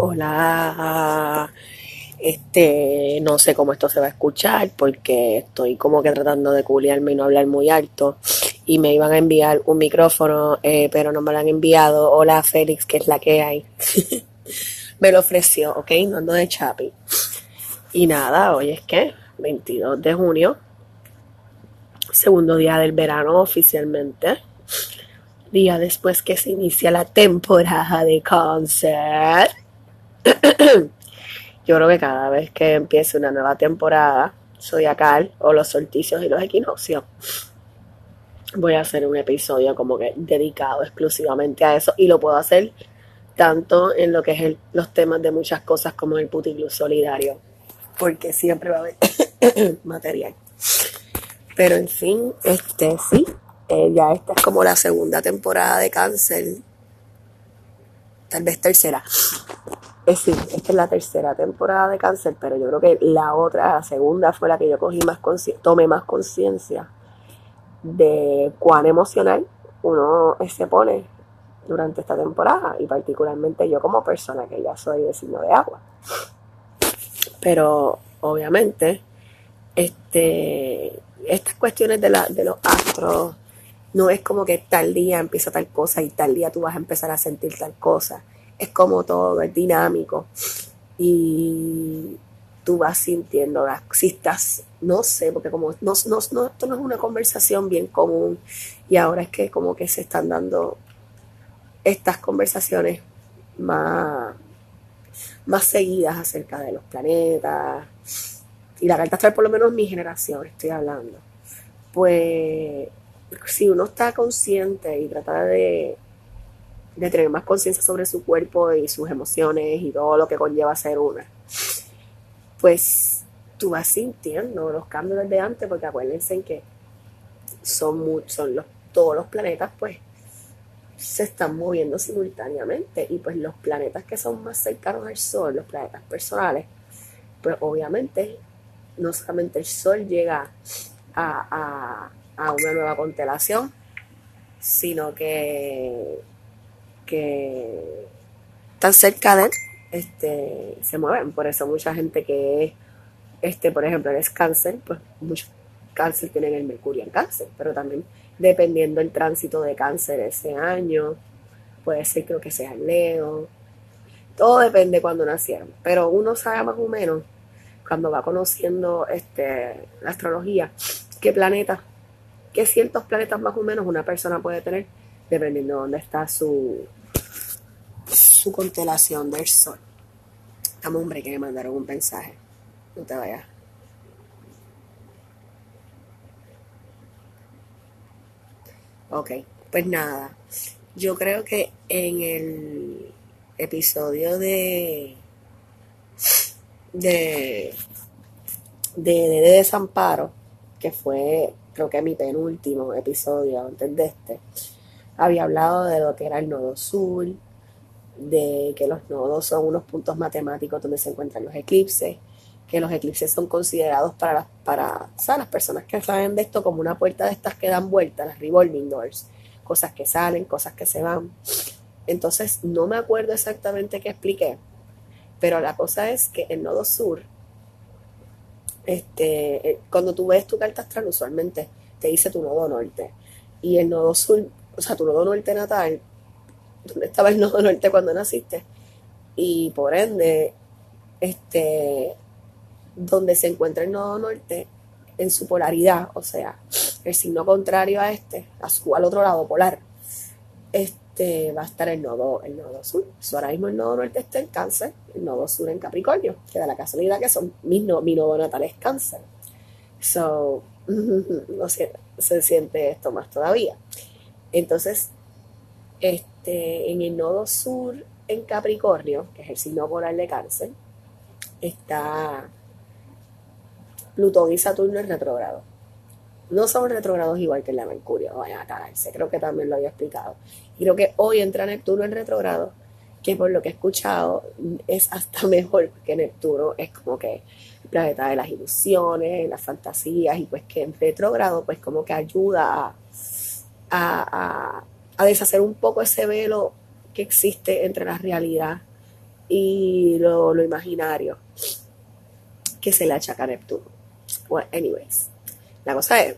Hola. Este, no sé cómo esto se va a escuchar porque estoy como que tratando de culiarme y no hablar muy alto. Y me iban a enviar un micrófono, eh, pero no me lo han enviado. Hola Félix, que es la que hay. me lo ofreció, ¿ok? No ando de chapi. Y nada, hoy es que 22 de junio, segundo día del verano oficialmente. Día después que se inicia la temporada de cáncer. Yo creo que cada vez que empiece una nueva temporada zodiacal o los solsticios y los equinoccios, voy a hacer un episodio como que dedicado exclusivamente a eso y lo puedo hacer tanto en lo que es los temas de muchas cosas como el puticlub solidario, porque siempre va a haber material. Pero en fin, este sí, eh, ya esta es como la segunda temporada de cáncer, tal vez tercera. Es decir, esta es la tercera temporada de cáncer, pero yo creo que la otra, la segunda, fue la que yo cogí más tomé más conciencia de cuán emocional uno se pone durante esta temporada y particularmente yo como persona que ya soy de signo de agua. Pero obviamente, este, estas cuestiones de, la, de los astros no es como que tal día empieza tal cosa y tal día tú vas a empezar a sentir tal cosa es como todo, es dinámico. Y tú vas sintiendo, si estás, no sé, porque como no, no, esto no es una conversación bien común y ahora es que como que se están dando estas conversaciones más, más seguidas acerca de los planetas y la carta astral, por lo menos mi generación estoy hablando. Pues si uno está consciente y trata de de tener más conciencia sobre su cuerpo y sus emociones y todo lo que conlleva ser una, pues tú vas sintiendo los cambios desde antes, porque acuérdense en que son, son los, todos los planetas, pues se están moviendo simultáneamente. Y pues los planetas que son más cercanos al Sol, los planetas personales, pues obviamente no solamente el Sol llega a, a una nueva constelación, sino que que tan cerca de él este, se mueven. Por eso mucha gente que, este, por ejemplo, es cáncer, pues muchos cáncer tienen el mercurio en cáncer, pero también dependiendo el tránsito de cáncer ese año, puede ser creo que sea Leo, todo depende cuando nacieron, pero uno sabe más o menos cuando va conociendo este, la astrología qué planetas, qué ciertos planetas más o menos una persona puede tener dependiendo de dónde está su, su constelación del sol. Estamos hombre que me mandaron un mensaje. No te vayas. Ok, pues nada. Yo creo que en el episodio de de de, de, de Desamparo, que fue creo que mi penúltimo episodio antes de este, había hablado de lo que era el nodo sur, de que los nodos son unos puntos matemáticos donde se encuentran los eclipses, que los eclipses son considerados para las, para, las personas que saben de esto como una puerta de estas que dan vueltas, las revolving doors, cosas que salen, cosas que se van. Entonces, no me acuerdo exactamente qué expliqué, pero la cosa es que el nodo sur, este, eh, cuando tú ves tu carta astral, usualmente te dice tu nodo norte. Y el nodo sur, o sea, tu nodo norte natal donde estaba el nodo norte cuando naciste. Y por ende, este, donde se encuentra el nodo norte en su polaridad, o sea, el signo contrario a este, al otro lado polar, este, va a estar el nodo, el nodo sur. ahora mismo el nodo norte está en cáncer, el nodo sur en Capricornio, que da la casualidad que son mis mi nodo natal es cáncer. So, no se siente esto más todavía. Entonces, este, en el nodo sur en Capricornio, que es el signo polar de cáncer, está Plutón y Saturno en retrogrado. No son retrogrados igual que el de Mercurio, vayan a cagarse, creo que también lo había explicado. Creo que hoy entra Neptuno en retrogrado, que por lo que he escuchado es hasta mejor, porque Neptuno es como que el planeta de las ilusiones, las fantasías, y pues que en retrogrado pues como que ayuda a a deshacer un poco ese velo que existe entre la realidad y lo, imaginario que se le achaca a Neptuno. Well, anyways, la cosa es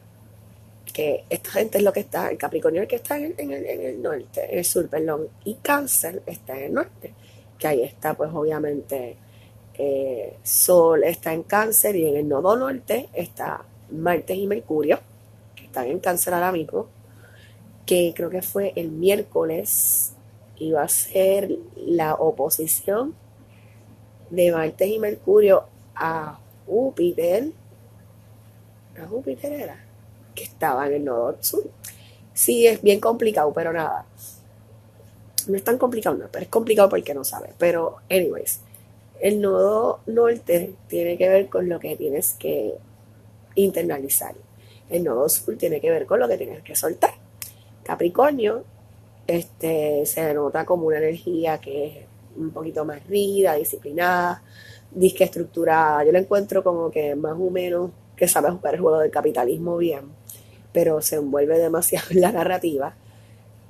que esta gente es lo que está, el Capricornio es el que está en el, en el, norte, en el sur, perdón, y Cáncer está en el norte, que ahí está pues obviamente eh, Sol está en Cáncer y en el nodo norte está Marte y Mercurio, que están en Cáncer ahora mismo, que creo que fue el miércoles, iba a ser la oposición de Marte y Mercurio a Júpiter, a Júpiter era, que estaba en el nodo sur. Sí, es bien complicado, pero nada. No es tan complicado, no, pero es complicado porque no sabe. Pero, anyways, el nodo norte tiene que ver con lo que tienes que internalizar. El nodo sur tiene que ver con lo que tienes que soltar. Capricornio este, se denota como una energía que es un poquito más rígida, disciplinada, disque estructurada. Yo la encuentro como que más o menos que sabe jugar el juego del capitalismo bien, pero se envuelve demasiado en la narrativa.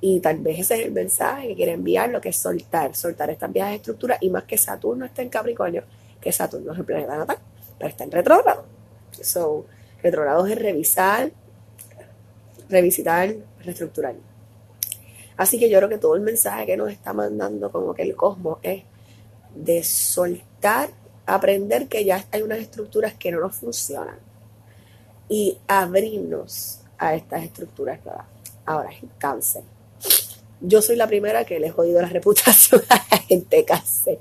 Y tal vez ese es el mensaje que quiere enviar, lo que es soltar, soltar estas viejas estructuras, y más que Saturno está en Capricornio, que Saturno es el planeta natal, pero está en retrógrado. So, retrógrado es revisar, revisitar, reestructurar. Así que yo creo que todo el mensaje que nos está mandando como que el cosmos es de soltar, aprender que ya hay unas estructuras que no nos funcionan y abrirnos a estas estructuras nuevas. Ahora es cáncer. Yo soy la primera que le he jodido la reputación a la gente cáncer.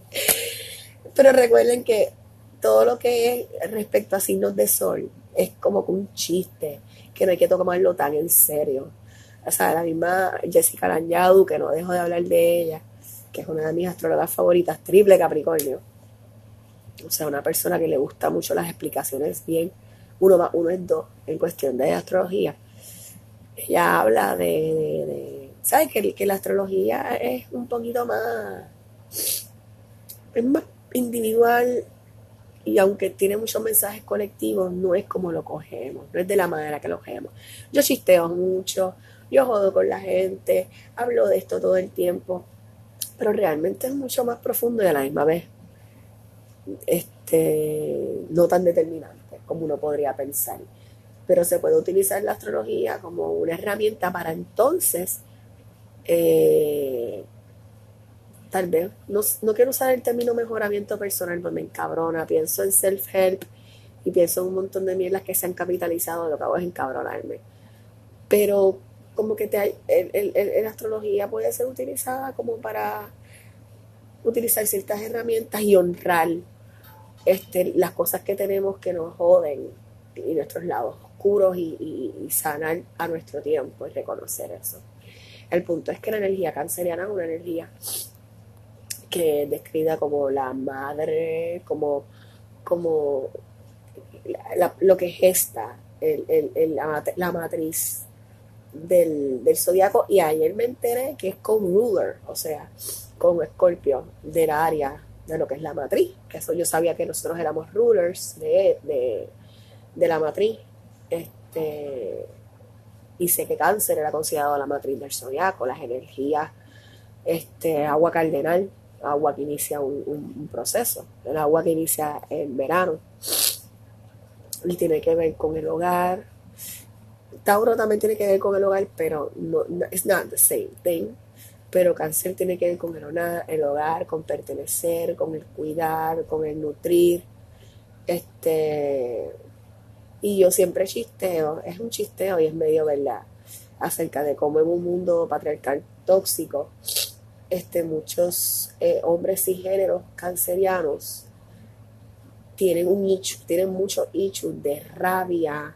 Pero recuerden que todo lo que es respecto a signos de sol es como que un chiste, que no hay que tomarlo tan en serio. O sea, la misma Jessica Lanyadu, que no dejo de hablar de ella, que es una de mis astrólogas favoritas, triple Capricornio. O sea, una persona que le gusta mucho las explicaciones bien, uno más uno es dos, en cuestión de astrología. Ella habla de, ¿sabes? Que, que la astrología es un poquito más, es más individual y aunque tiene muchos mensajes colectivos, no es como lo cogemos, no es de la manera que lo cogemos. Yo chisteo mucho, yo jodo con la gente, hablo de esto todo el tiempo, pero realmente es mucho más profundo y a la misma vez este, no tan determinante como uno podría pensar. Pero se puede utilizar la astrología como una herramienta para entonces, eh, tal vez, no, no, quiero usar el término mejoramiento personal, porque me encabrona, pienso en self-help y pienso en un montón de mierdas que se han capitalizado, lo que hago es encabronarme. Pero como que te, el, la astrología puede ser utilizada como para utilizar ciertas herramientas y honrar este, las cosas que tenemos que nos joden y nuestros lados oscuros y, sanar a nuestro tiempo y reconocer eso. El punto es que la energía canceriana es una energía que es descrita como la madre, como, como lo que gesta el, la, la matriz del, del zodiaco y ayer me enteré que es con ruler, o sea, con escorpio del área de lo que es la matriz, que eso yo sabía que nosotros éramos rulers de, la matriz, este, y sé que cáncer era considerado la matriz del zodiaco, las energías, este, agua cardenal, agua que inicia un, un proceso, el agua que inicia en verano, y tiene que ver con el hogar, Tauro también tiene que ver con el hogar, pero no, es not the same thing. Pero cáncer tiene que ver con el, hogar, con pertenecer, con el cuidar, con el nutrir. Este, y yo siempre chisteo, es un chisteo y es medio verdad, acerca de cómo en un mundo patriarcal tóxico, este, muchos eh, hombres y géneros cancerianos tienen un tienen mucho issues de rabia,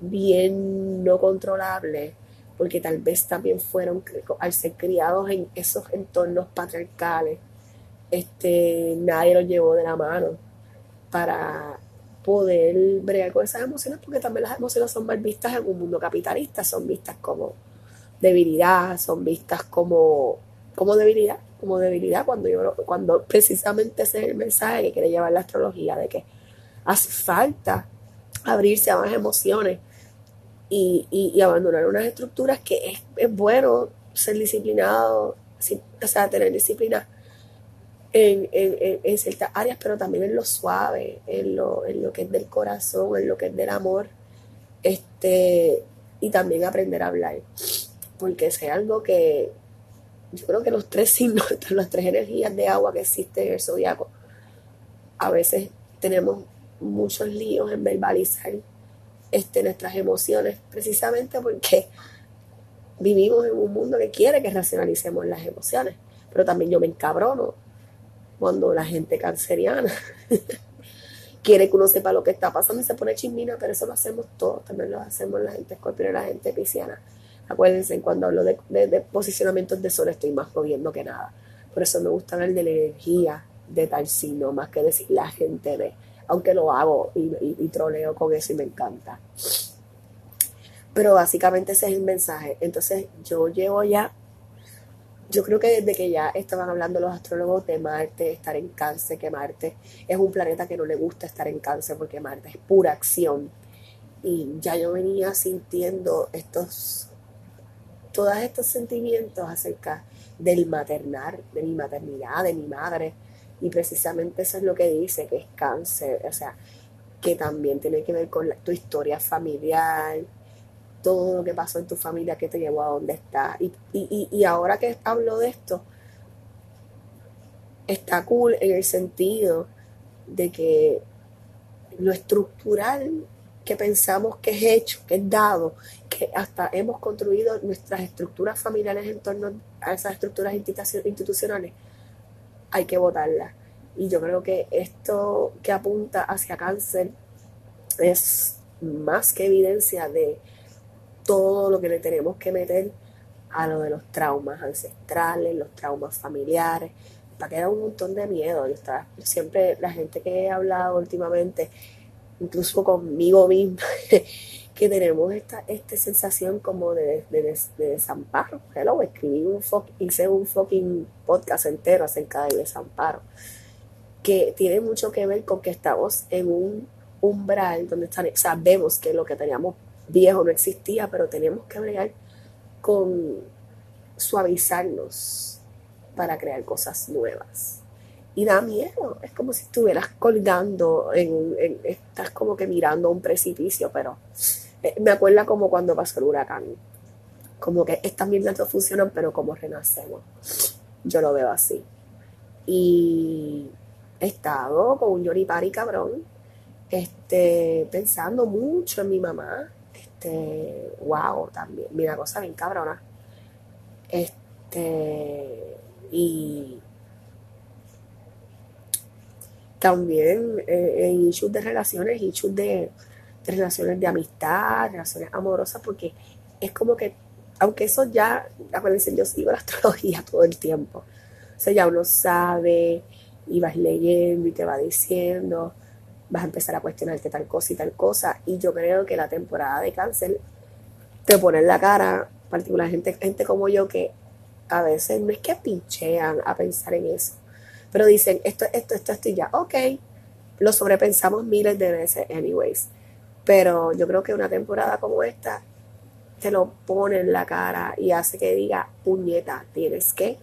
bien no controlable, porque tal vez también fueron, al ser criados en esos entornos patriarcales, este, nadie los llevó de la mano para poder bregar con esas emociones, porque también las emociones son mal vistas en un mundo capitalista, son vistas como debilidad, son vistas como, como debilidad, como debilidad, cuando, yo, cuando precisamente ese es el mensaje que quiere llevar la astrología, de que hace falta abrirse a más emociones y, abandonar unas estructuras que es, bueno ser disciplinado, o sea, tener disciplina en, en, en, ciertas áreas, pero también en lo suave, en lo, en lo que es del corazón, en lo que es del amor, este, y también aprender a hablar, porque es algo que yo creo que los tres signos, las tres energías de agua que existen en el zodiaco, a veces tenemos muchos líos en verbalizar este, nuestras emociones, precisamente porque vivimos en un mundo que quiere que racionalicemos las emociones, pero también yo me encabrono cuando la gente canceriana quiere que uno sepa lo que está pasando y se pone chismina, pero eso lo hacemos todos, también lo hacemos la gente escorpión y la gente pisciana. Acuérdense, cuando hablo de, de, posicionamientos de sol estoy más moviendo que nada. Por eso me gusta hablar de la energía de tal signo, más que decir la gente de, aunque lo hago y, troleo con eso y me encanta. Pero básicamente ese es el mensaje. Entonces yo llevo ya yo creo que desde que ya estaban hablando los astrólogos de Marte, estar en cáncer, que Marte es un planeta que no le gusta estar en cáncer porque Marte es pura acción. Y ya yo venía sintiendo estos, todos estos sentimientos acerca del maternar, de mi maternidad, de mi madre. Y precisamente eso es lo que dice, que es cáncer, o sea, que también tiene que ver con tu historia familiar, todo lo que pasó en tu familia que te llevó a donde está. Y, y, ahora que hablo de esto, está cool en el sentido de que lo estructural que pensamos que es hecho, que es dado, que hasta hemos construido nuestras estructuras familiares en torno a esas estructuras institucionales, hay que votarlas. Y yo creo que esto que apunta hacia cáncer es más que evidencia de todo lo que le tenemos que meter a lo de los traumas ancestrales, los traumas familiares, para que da un montón de miedo. Yo, siempre, la gente que he hablado últimamente, incluso conmigo misma, que tenemos esta, esta sensación como de, de, desamparo. Hello, escribí un hice un fucking podcast entero acerca del desamparo, que tiene mucho que ver con que estamos en un umbral donde sabemos que lo que teníamos viejo no existía, pero tenemos que bregar con suavizarnos para crear cosas nuevas. Y da miedo, es como si estuvieras colgando, en, estás como que mirando un precipicio, pero me acuerda como cuando pasó el huracán, como que estas mierdas no funcionan, pero como renacemos. Yo lo veo así. Y he estado con un yoripari cabrón, este, pensando mucho en mi mamá, este, wow, también, mira, cosa bien cabrona. Este, y también eh, issues de relaciones, issues de relaciones de amistad, relaciones amorosas, porque es como que, aunque eso ya, acuérdense, yo sigo la astrología todo el tiempo. O sea, ya uno sabe y vas leyendo y te va diciendo vas a empezar a cuestionarte tal cosa y tal cosa. Y yo creo que la temporada de cáncer te pone en la cara, particular gente, gente como yo, que a veces no es que pinchean a pensar en eso, pero dicen esto, esto, esto, esto y ya, ok, lo sobrepensamos miles de veces, anyways. Pero yo creo que una temporada como esta te lo pone en la cara y hace que diga, puñeta, tienes que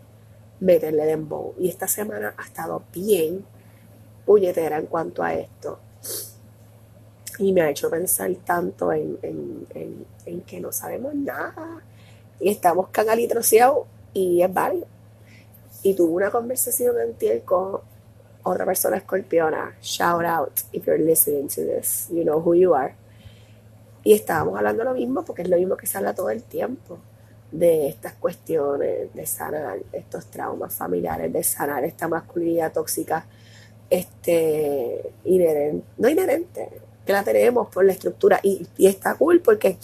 meterle dembow. Y esta semana ha estado bien puñetera en cuanto a esto. Y me ha hecho pensar tanto en, que no sabemos nada. Y estamos canalitroceados y es válido. Y tuve una conversación en con otra persona escorpiona. Shout out if you're listening to this. You know who you are. Y estábamos hablando lo mismo porque es lo mismo que se habla todo el tiempo de estas cuestiones, de sanar estos traumas familiares, de sanar esta masculinidad tóxica este, inherente, no inherente, que la tenemos por la estructura y, está cool porque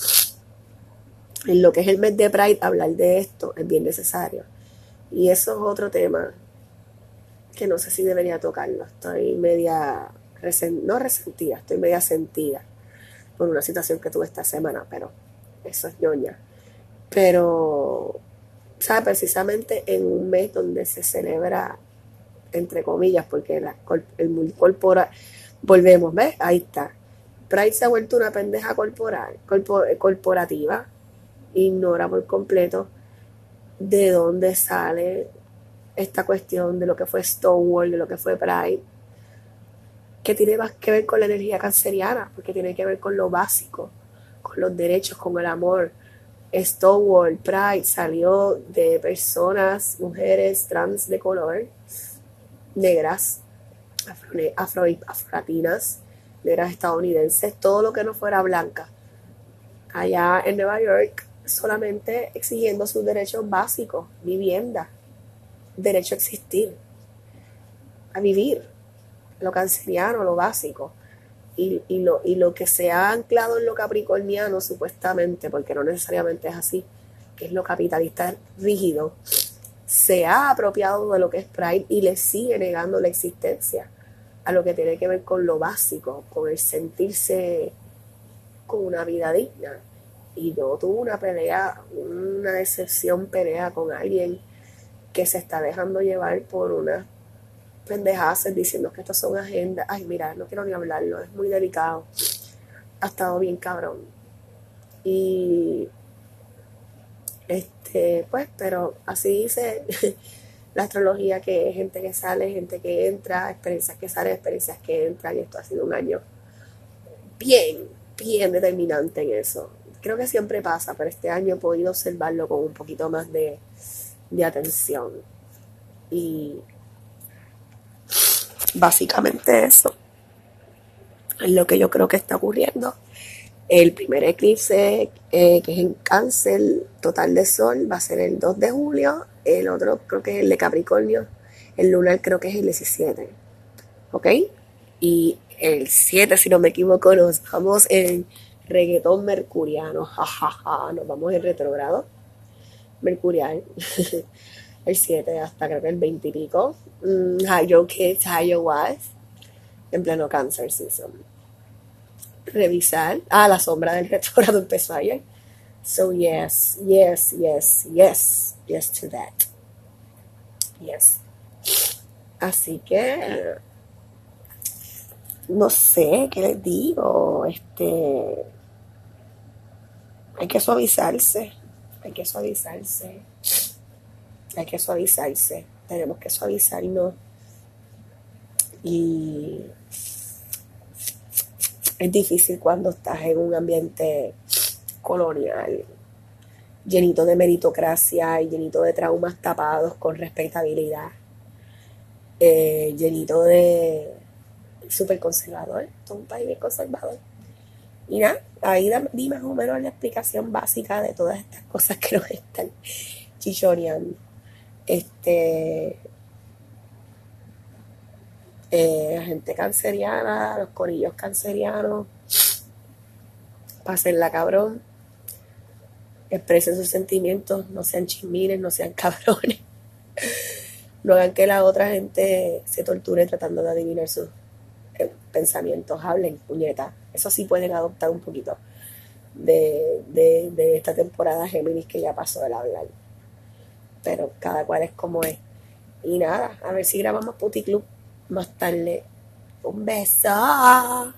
en lo que es el mes de Pride hablar de esto es bien necesario. Y eso es otro tema que no sé si debería tocarlo. Estoy media, no resentida, estoy media sentida por una situación que tuve esta semana, pero eso es ñoña. Pero, ¿sabes? Precisamente en un mes donde se celebra entre comillas, porque el corporal, volvemos, ¿ves? Ahí está. Pride se ha vuelto una pendeja corporal, corporativa, ignora por completo de dónde sale esta cuestión de lo que fue Stonewall, de lo que fue Pride, que tiene más que ver con la energía canceriana, porque tiene que ver con lo básico, con los derechos, con el amor. Stonewall, Pride salió de personas, mujeres trans de color, negras, afro, afro, afrolatinas, negras estadounidenses, todo lo que no fuera blanca. Allá en Nueva York, solamente exigiendo sus derechos básicos, vivienda, derecho a existir, a vivir, lo canceriano, lo básico. Y, lo, y lo que se ha anclado en lo capricorniano, supuestamente, porque no necesariamente es así, que es lo capitalista rígido, se ha apropiado de lo que es Pride y le sigue negando la existencia a lo que tiene que ver con lo básico, con el sentirse con una vida digna. Y yo tuve una pelea, una decepción pelea con alguien que se está dejando llevar por una pendejadas diciendo que estas son agendas. Ay, mira, no quiero ni hablarlo, es muy delicado. Ha estado bien cabrón. Y este, pues, pero así dice la astrología que es gente que sale, gente que entra, experiencias que salen, experiencias que entran, y esto ha sido un año bien, bien determinante en eso. Creo que siempre pasa, pero este año he podido observarlo con un poquito más de, de atención. Y básicamente eso es lo que yo creo que está ocurriendo. El primer eclipse, eh, que es en cáncer total de sol, va a ser el 2 de julio. El otro creo que es el de Capricornio. El lunar creo que es el 17. ¿Ok? Y el 7, si no me equivoco, nos vamos en reggaetón mercuriano. Jajaja, nos vamos en retrogrado mercurial. el 7 hasta creo que el 20 y pico. Mm, Hydro Kids, Hydro Was, en pleno Cancer Season. Revisar. Ah, la sombra del retrogrado empezó ayer. So, yes, yes, yes, yes, yes to that. Yes. Así que, no sé qué les digo. Este, hay que suavizarse, hay que suavizarse. Hay que suavizarse, tenemos que suavizarnos. Y es difícil cuando estás en un ambiente colonial, llenito de meritocracia y llenito de traumas tapados con respetabilidad, eh, llenito de súper conservador, es un país conservador. Y nada, ahí di más o menos la explicación básica de todas estas cosas que nos están chichoneando este eh, gente canceriana, los corillos cancerianos, la cabrón, expresen sus sentimientos, no sean chismines, no sean cabrones, no hagan que la otra gente se torture tratando de adivinar sus pensamientos, hablen, puñeta, eso sí pueden adoptar un poquito de, de, esta temporada Géminis que ya pasó el hablar pero cada cual es como es. Y nada, a ver si grabamos Puti Club más tarde. Un beso.